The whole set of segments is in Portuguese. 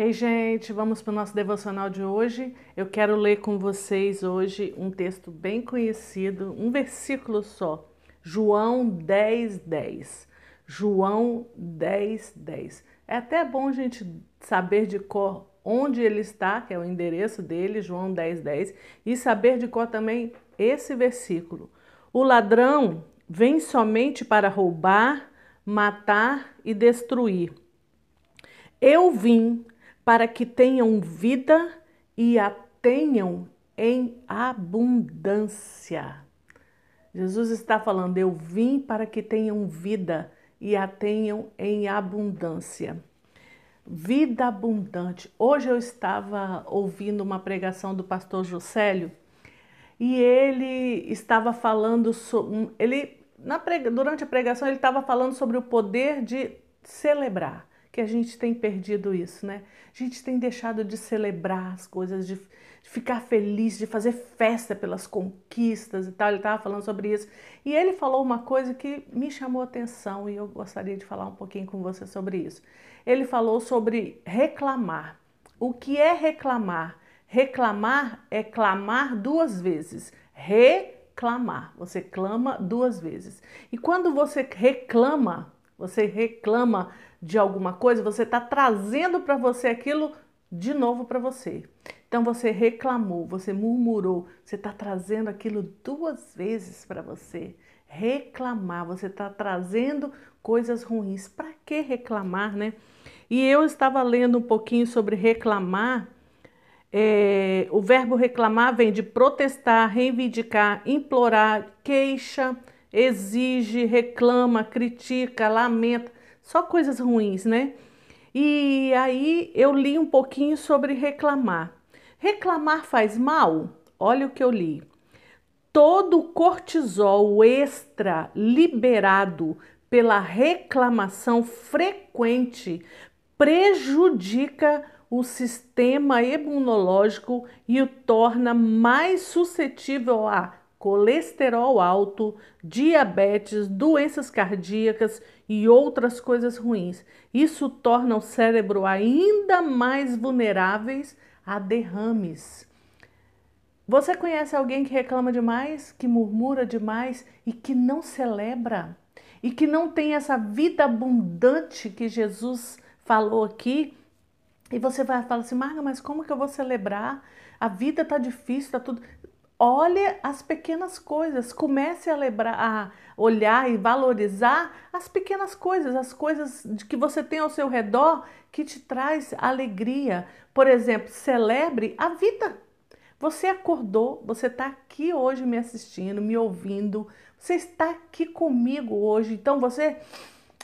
Ei, gente, vamos para o nosso devocional de hoje. Eu quero ler com vocês hoje um texto bem conhecido, um versículo só. João 10, 10. João 10, 10. É até bom a gente saber de cor onde ele está, que é o endereço dele, João 10, 10, e saber de cor também esse versículo. O ladrão vem somente para roubar, matar e destruir. Eu vim para que tenham vida e a tenham em abundância. Jesus está falando: Eu vim para que tenham vida e a tenham em abundância. Vida abundante. Hoje eu estava ouvindo uma pregação do pastor Juscelio e ele estava falando sobre. Ele, na durante a pregação, ele estava falando sobre o poder de celebrar que a gente tem perdido isso, né? A gente tem deixado de celebrar as coisas, de, ficar feliz, de fazer festa pelas conquistas e tal. Ele estava falando sobre isso. E ele falou uma coisa que me chamou atenção e eu gostaria de falar um pouquinho com você sobre isso. Ele falou sobre reclamar. O que é reclamar? Reclamar é clamar duas vezes. Reclamar. Você clama duas vezes. E quando você reclama, você reclama de alguma coisa, você está trazendo para você aquilo de novo para você. Então você reclamou, você murmurou, você está trazendo aquilo duas vezes para você. Reclamar, você está trazendo coisas ruins. Para que reclamar, né? E eu estava lendo um pouquinho sobre reclamar. É, o verbo reclamar vem de protestar, reivindicar, implorar, queixa, exige, reclama, critica, lamenta, só coisas ruins, né? E aí eu li um pouquinho sobre reclamar. Reclamar faz mal? Olha o que eu li. Todo cortisol extra liberado pela reclamação frequente prejudica o sistema imunológico e o torna mais suscetível a colesterol alto, diabetes, doenças cardíacas e outras coisas ruins. Isso torna o cérebro ainda mais vulneráveis a derrames. Você conhece alguém que reclama demais, que murmura demais e que não celebra? E que não tem essa vida abundante que Jesus falou aqui? E você vai falar assim, Marga, mas como que eu vou celebrar? A vida tá difícil, tá tudo. Olhe as pequenas coisas, comece a, a olhar e valorizar as pequenas coisas, as coisas que você tem ao seu redor que te traz alegria. Por exemplo, celebre a vida. Você acordou, você está aqui hoje me assistindo, me ouvindo, você está aqui comigo hoje, então você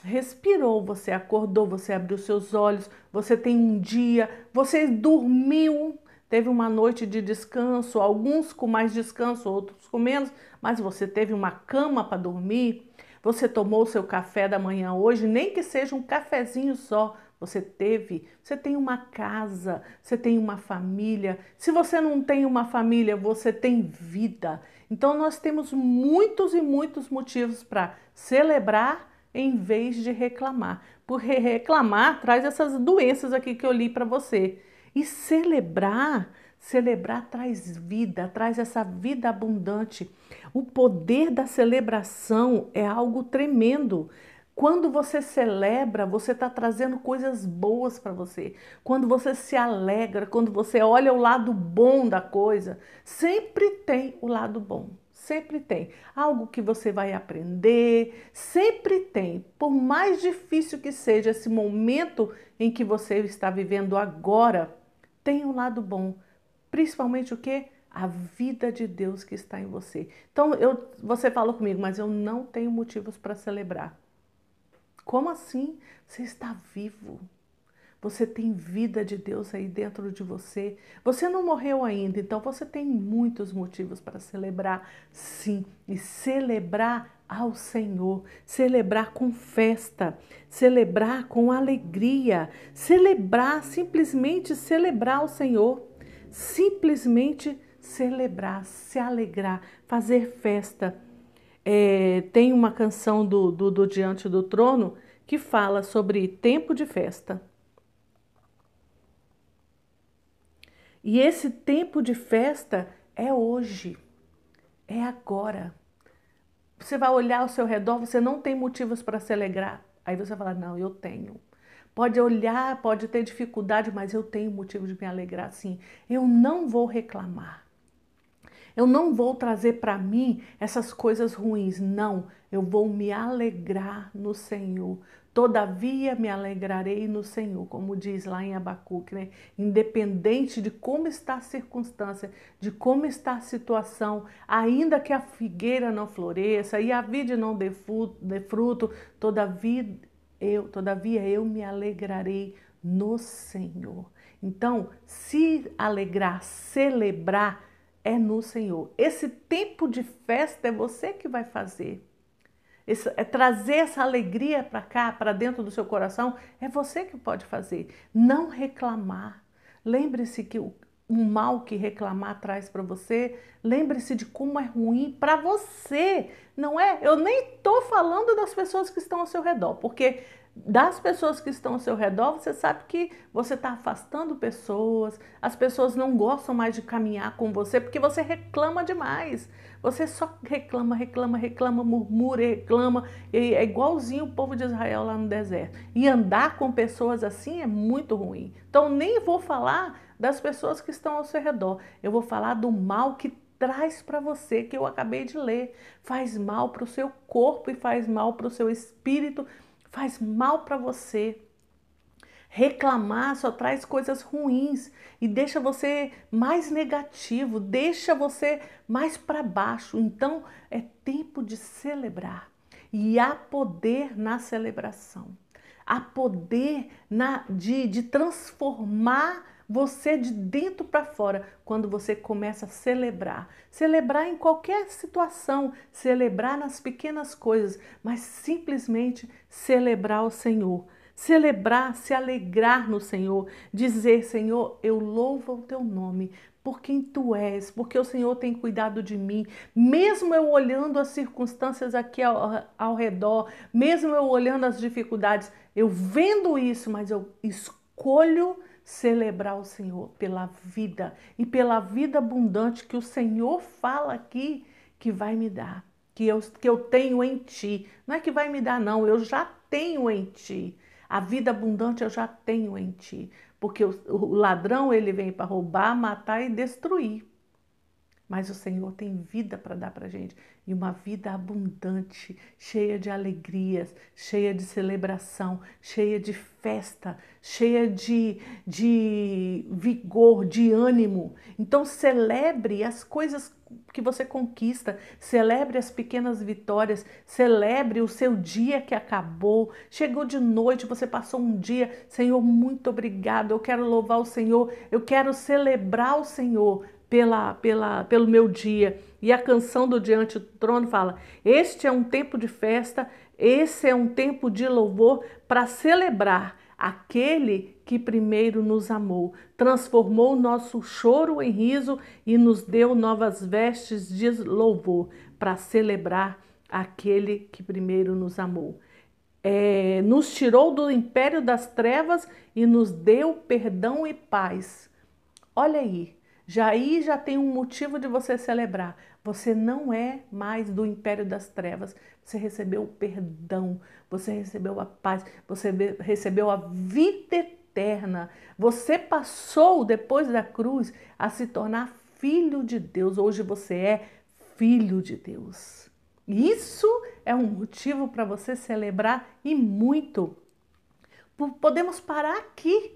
respirou, você acordou, você abriu seus olhos, você tem um dia, você dormiu, teve uma noite de descanso, alguns com mais descanso, outros com menos, mas você teve uma cama para dormir, você tomou seu café da manhã hoje, nem que seja um cafezinho só, você teve, você tem uma casa, você tem uma família. Se você não tem uma família, você tem vida. Então nós temos muitos e muitos motivos para celebrar em vez de reclamar. Porque reclamar traz essas doenças aqui que eu li para você. E celebrar, celebrar traz vida, traz essa vida abundante. O poder da celebração é algo tremendo. Quando você celebra, você está trazendo coisas boas para você. Quando você se alegra, quando você olha o lado bom da coisa, sempre tem o lado bom. Sempre tem algo que você vai aprender, sempre tem. Por mais difícil que seja esse momento em que você está vivendo agora, tem um lado bom, principalmente o que? A vida de Deus que está em você. Então, eu, você falou comigo, mas eu não tenho motivos para celebrar. Como assim? Você está vivo. Você tem vida de Deus aí dentro de você. Você não morreu ainda, então você tem muitos motivos para celebrar, sim, e celebrar ao Senhor, celebrar com festa, celebrar com alegria, celebrar, simplesmente celebrar ao Senhor, simplesmente celebrar, se alegrar, fazer festa. É, tem uma canção do, do, do Diante do Trono que fala sobre tempo de festa. E esse tempo de festa é hoje, é agora. Você vai olhar ao seu redor, você não tem motivos para se alegrar. Aí você fala: Não, eu tenho. Pode olhar, pode ter dificuldade, mas eu tenho motivo de me alegrar sim. Eu não vou reclamar. Eu não vou trazer para mim essas coisas ruins. Não, eu vou me alegrar no Senhor. Todavia me alegrarei no Senhor, como diz lá em Abacuque, né? Independente de como está a circunstância, de como está a situação, ainda que a figueira não floresça e a vide não dê fruto, todavia eu, todavia eu me alegrarei no Senhor. Então, se alegrar, celebrar é no Senhor. Esse tempo de festa é você que vai fazer. Esse, é trazer essa alegria para cá, para dentro do seu coração, é você que pode fazer. Não reclamar. Lembre-se que o, o mal que reclamar traz para você, lembre-se de como é ruim para você. Não é? Eu nem estou falando das pessoas que estão ao seu redor, porque das pessoas que estão ao seu redor, você sabe que você está afastando pessoas, as pessoas não gostam mais de caminhar com você porque você reclama demais. Você só reclama, reclama, reclama, murmura, reclama. É igualzinho o povo de Israel lá no deserto. E andar com pessoas assim é muito ruim. Então, nem vou falar das pessoas que estão ao seu redor. Eu vou falar do mal que traz para você, que eu acabei de ler. Faz mal para o seu corpo e faz mal para o seu espírito faz mal para você. Reclamar só traz coisas ruins e deixa você mais negativo, deixa você mais para baixo. Então é tempo de celebrar e há poder na celebração, há poder na, de, de transformar você de dentro para fora, quando você começa a celebrar. Celebrar em qualquer situação, celebrar nas pequenas coisas, mas simplesmente celebrar o Senhor. Celebrar, se alegrar no Senhor, dizer: Senhor, eu louvo o teu nome, por quem tu és, porque o Senhor tem cuidado de mim, mesmo eu olhando as circunstâncias aqui ao, ao redor, mesmo eu olhando as dificuldades, eu vendo isso, mas eu escolho celebrar o Senhor pela vida e pela vida abundante que o Senhor fala aqui que vai me dar, que eu, que eu tenho em ti. Não é que vai me dar, não, eu já tenho em ti. A vida abundante eu já tenho em ti. Porque o, o ladrão ele vem para roubar, matar e destruir. Mas o Senhor tem vida para dar para gente e uma vida abundante, cheia de alegrias, cheia de celebração, cheia de festa, cheia de, de vigor, de ânimo. Então, celebre as coisas que você conquista, celebre as pequenas vitórias, celebre o seu dia que acabou. Chegou de noite, você passou um dia, Senhor, muito obrigado. Eu quero louvar o Senhor, eu quero celebrar o Senhor pela, pela, pelo meu dia. E a canção do Diante do Trono fala: Este é um tempo de festa, esse é um tempo de louvor para celebrar aquele que primeiro nos amou, transformou nosso choro em riso e nos deu novas vestes de louvor para celebrar aquele que primeiro nos amou. É, nos tirou do império das trevas e nos deu perdão e paz. Olha aí, já aí já tem um motivo de você celebrar. Você não é mais do império das trevas. Você recebeu o perdão, você recebeu a paz, você recebeu a vida eterna. Você passou depois da cruz a se tornar filho de Deus. Hoje você é filho de Deus. Isso é um motivo para você celebrar e muito. Podemos parar aqui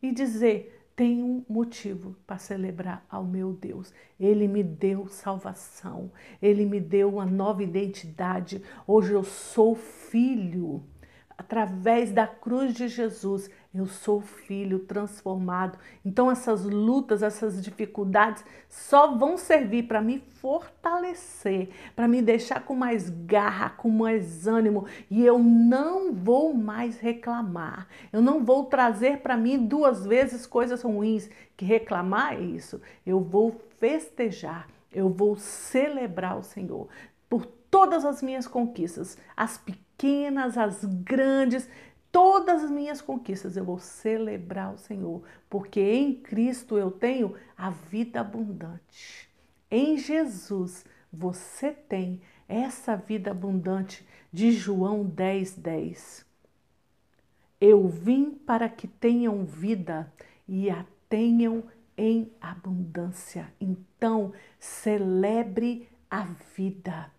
e dizer: tenho um motivo para celebrar ao meu Deus. Ele me deu salvação, ele me deu uma nova identidade. Hoje eu sou filho. Através da cruz de Jesus, eu sou filho transformado. Então, essas lutas, essas dificuldades só vão servir para me fortalecer, para me deixar com mais garra, com mais ânimo. E eu não vou mais reclamar. Eu não vou trazer para mim duas vezes coisas ruins. Que reclamar é isso. Eu vou festejar, eu vou celebrar o Senhor por todas as minhas conquistas, as pequenas, as grandes todas as minhas conquistas eu vou celebrar o Senhor, porque em Cristo eu tenho a vida abundante. Em Jesus você tem essa vida abundante de João 10, 10. Eu vim para que tenham vida e a tenham em abundância. Então, celebre a vida.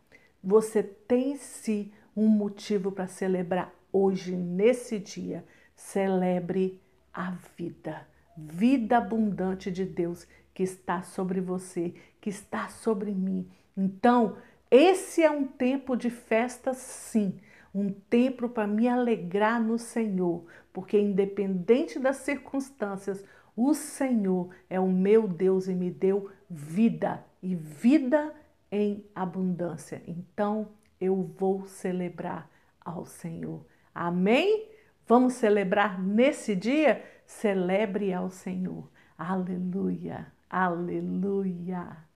Você tem sim um motivo para celebrar hoje, nesse dia. Celebre a vida. Vida abundante de Deus que está sobre você, que está sobre mim. Então, esse é um tempo de festa, sim, um tempo para me alegrar no Senhor, porque independente das circunstâncias, o Senhor é o meu Deus e me deu vida e vida em abundância. Então eu vou celebrar ao Senhor. Amém? Vamos celebrar nesse dia? Celebre ao Senhor. Aleluia, aleluia.